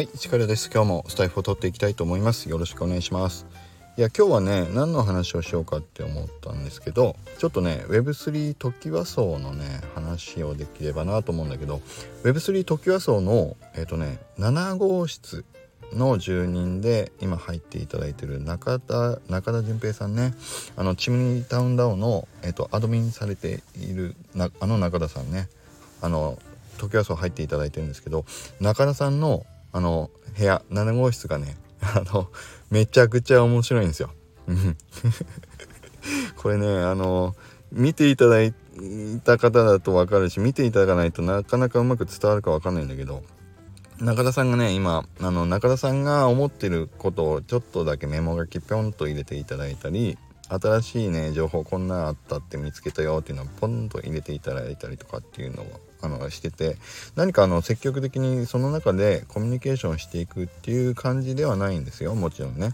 はい、力です。今日もスタイフを取っていきたいと思います。よろしくお願いします。いや、今日はね、何の話をしようかって思ったんですけど、ちょっとね、Web3 トキワ荘のね、話をできればなと思うんだけど、Web3 トキワ荘の、えっ、ー、とね、7号室の住人で今入っていただいてる中田中田純平さんねあのチムニータウンダウンの、えっと、アドミンされているなあの中田さんねあの時はそう入っていただいてるんですけど中田さんのあの部屋7号室がね あのめちゃくちゃ面白いんですよ。これねあの見ていただいた方だと分かるし見ていただかないとなかなかうまく伝わるか分かんないんだけど中田さんがね今あの中田さんが思ってることをちょっとだけメモ書きぴょんと入れていただいたり新しいね情報こんなあったって見つけたよっていうのをポンと入れていただいたりとかっていうのをあのしてて何かあの積極的にその中でコミュニケーションしていくっていう感じではないんですよもちろんね。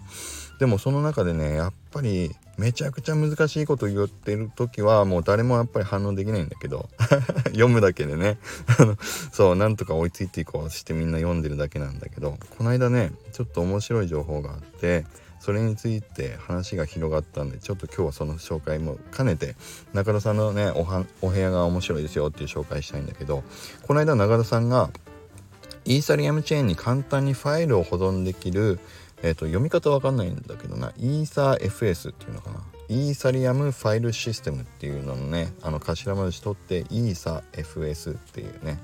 でもその中でねやっぱりめちゃくちゃ難しいこと言ってる時はもう誰もやっぱり反応できないんだけど 読むだけでねそうなんとか追いついていこうしてみんな読んでるだけなんだけどこの間ねちょっと面白い情報があってそれについて話が広がったんでちょっと今日はその紹介も兼ねて中田さんのねおはお部屋が面白いですよっていう紹介したいんだけどこの間中田さんがイーサリアムチェーンに簡単にファイルを保存できる、えーと、読み方わかんないんだけどなイーサー FS っていうのかな。イーサリアムファイルシステムっていうののねあの頭文字取ってイーサ FS っていうね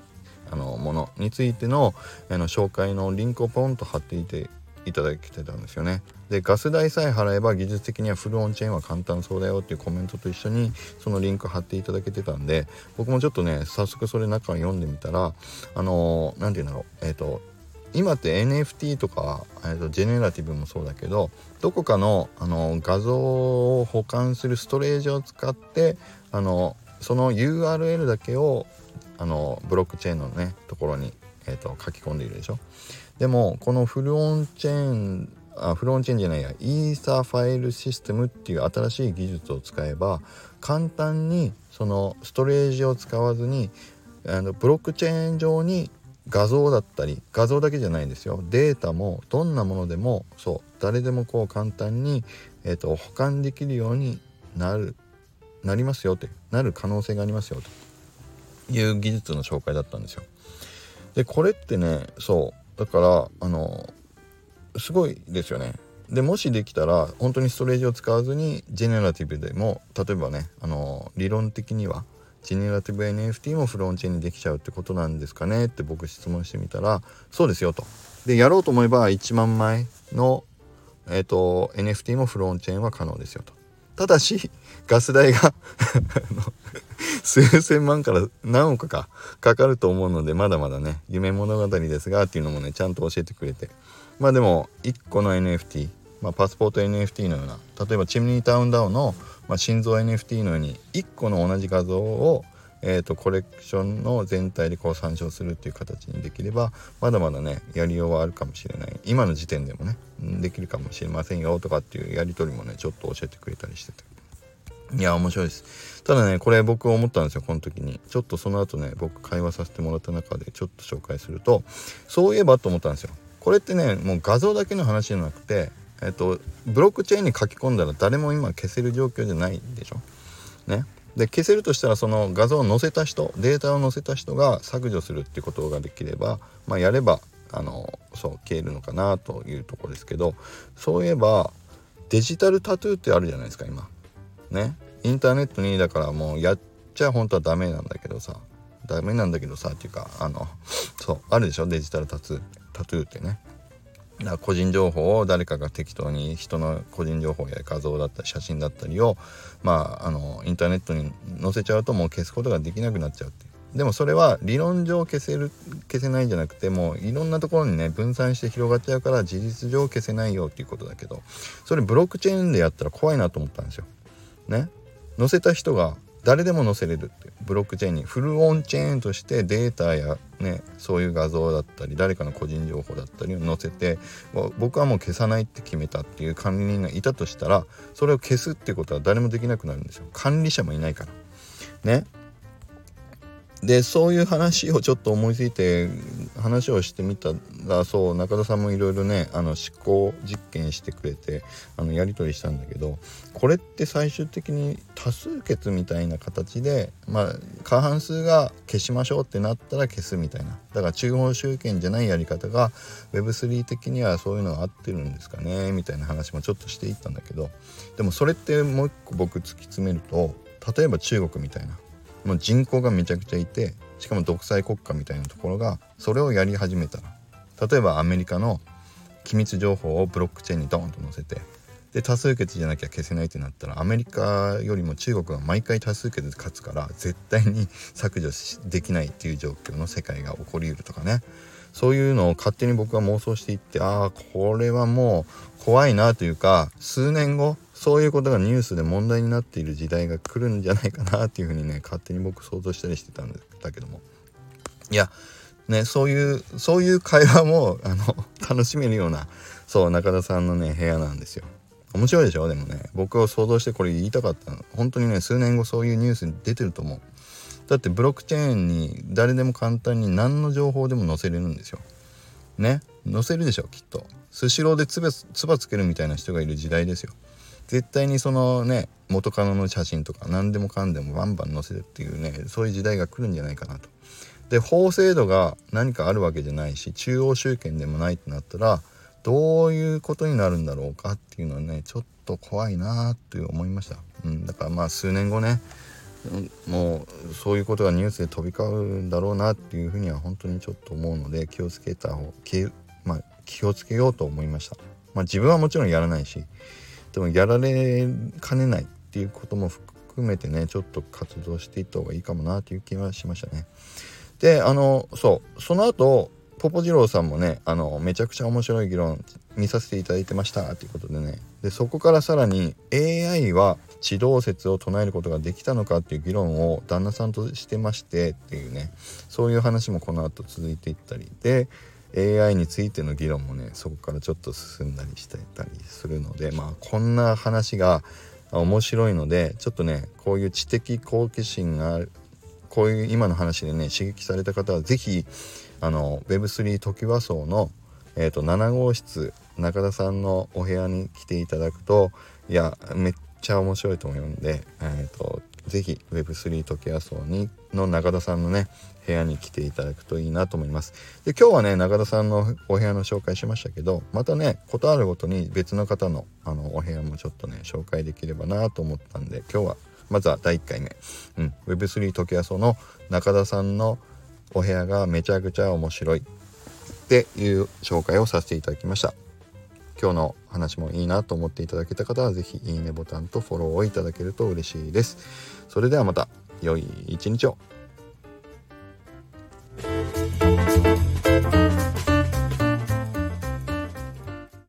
あのものについてのあの紹介のリンクをポンと貼っていていただけてたんですよね。でガス代さえ払えば技術的にはフルオンチェーンは簡単そうだよっていうコメントと一緒にそのリンク貼っていただけてたんで僕もちょっとね早速それ中を読んでみたらあの何、て言うんだろうえっ、ー、と今って NFT とか、えーと、ジェネラティブもそうだけどどこかのあの画像を保管するストレージを使ってあのその URL だけをあのブロックチェーンのねところに、えーと書き込んでいるでしょ。でもこのフルオンチェーンあフルオンチェーンじゃないやイーサーファイルシステムっていう新しい技術を使えば簡単にそのストレージを使わずにあのブロックチェーン上に画像だったり画像だけじゃないんですよデータもどんなものでもそう誰でもこう簡単に、えーと、保管できるようになるなりますよってなる可能性がありますよという技術の紹介だったんですよ。でこれってねそうだからあのすごいですよね。でもしできたら本当にストレージを使わずにジェネラティブでも例えばねあの理論的にはジェネラティブ NFT もフロンチェーンにできちゃうってことなんですかねって僕質問してみたらそうですよと。でやろうと思えば1万枚の、えーと、NFT もフロンチェーンは可能ですよと。ただしガス代が 数千万から何億かかかると思うのでまだまだね夢物語ですがっていうのもねちゃんと教えてくれて。まあでも1個の NFT、まあ、パスポート NFT のような例えばチムニータウンダウンの、まあ、心臓 NFT のように1個の同じ画像をえーと、コレクションの全体でこう参照するっていう形にできればまだまだねやりようはあるかもしれない。今の時点でもねできるかもしれませんよとかっていうやり取りもねちょっと教えてくれたりしてて。いや面白いです。ただねこれ僕思ったんですよこの時に。ちょっとその後ね僕会話させてもらった中でちょっと紹介するとそういえばと思ったんですよ。これってねもう画像だけの話じゃなくてえっとブロックチェーンに書き込んだら誰も今消せる状況じゃないでしょ。ね。で消せるとしたらその画像を載せた人データを載せた人が削除するってことができればまあやればあのそう消えるのかなというとこですけどそういえばデジタルタトゥーってあるじゃないですか今。ね。インターネットにだからもうやっちゃ本当はダメなんだけどさ。ダメなんだけどさっていうかあの そうあるでしょ？デジタルタトゥータトゥーってね。だから個人情報を誰かが適当に人の個人情報や画像だったり写真だったりをまああのインターネットに載せちゃうともう消すことができなくなっちゃうって。でもそれは理論上消せる消せないんじゃなくてもういろんなところにね分散して広がっちゃうから事実上消せないよっていうことだけど。それブロックチェーンでやったら怖いなと思ったんですよ。ね。載せた人が誰でも載せれるってブロックチェーンにフルオンチェーンとしてデータやねそういう画像だったり誰かの個人情報だったりを載せて僕はもう消さないって決めたっていう管理人がいたとしたらそれを消すってことは誰もできなくなるんですよ。管理者もいないから。ね。でそういう話をちょっと思いついて話をしてみたらそう中田さんもいろいろねあの思考実験してくれてあのやり取りしたんだけどこれって最終的に多数決みたいな形でまあ過半数が消しましょうってなったら消すみたいな。だから中央集権じゃないやり方が Web3 的にはそういうのが合ってるんですかねみたいな話もちょっとしていったんだけどでもそれってもう一個僕突き詰めると例えば中国みたいなもう人口がめちゃくちゃいてしかも独裁国家みたいなところがそれをやり始めたら例えばアメリカの機密情報をブロックチェーンにドーンと載せて。で多数決じゃなきゃ消せないってなったらアメリカよりも中国が毎回多数決で勝つから絶対に削除できないっていう状況の世界が起こりうるとかね。そういうのを勝手に僕は妄想していってああこれはもう怖いなというか数年後そういうことがニュースで問題になっている時代が来るんじゃないかなっていうふうにね勝手に僕想像したりしてたんです。だけども。いやねそういうそういう会話もあの 楽しめるようなそう中田さんのね部屋なんですよ。面白いでしょ？でもね僕を想像してこれ言いたかったの。本当にね数年後そういうニュースに出てると思う。だってブロックチェーンに誰でも簡単に何の情報でも載せれるんですよ。ね？載せるでしょきっと。スシローでつばつけるみたいな人がいる時代ですよ。絶対にそのね元カノの写真とか何でもかんでもバンバン載せるっていうねそういう時代が来るんじゃないかなと。で法制度が何かあるわけじゃないし中央集権でもないってなったらどういうことになるんだろうかっていうのはねちょっと怖いなって思いました、うん、だからまあ数年後ねもうそういうことがニュースで飛び交うんだろうなっていうふうには本当にちょっと思うので気をつけた方気,、まあ、気をつけようと思いました。まあ、自分はもちろんやらないしでもやられかねないっていうことも含めてねちょっと活動していった方がいいかもなという気はしましたね。であのそうその後ポポジローさんもねあのめちゃくちゃ面白い議論見させていただいてましたということでね。でそこからさらに AI は地動説を唱えることができたのかっていう議論を旦那さんとしてましてっていうね。そういう話もこの後続いていったり。で AI についての議論もねそこからちょっと進んだりしてたりするのでまあこんな話が面白いのでちょっとねこういう知的好奇心があるこういう今の話でね刺激された方は是非あの Web3 トキワ荘の、えーと、7号室中田さんのお部屋に来ていただくといやめっちゃ面白いと思うんで、えーと、ぜひ Web3 トキワ荘にの中田さんのね部屋に来ていただくといいなと思います。で今日はね中田さんのお部屋の紹介しましたけどまたねことあるごとに別の方のあのお部屋もちょっとね紹介できればなと思ったんで今日はまずは第1回目、うん、Web3 トキワ荘の中田さんのお部屋がめちゃくちゃ面白いっていう紹介をさせていただきました。今日の話もいいなと思っていただけた方は是非いいねボタンとフォローをいただけると嬉しいです。それではまた良い一日を。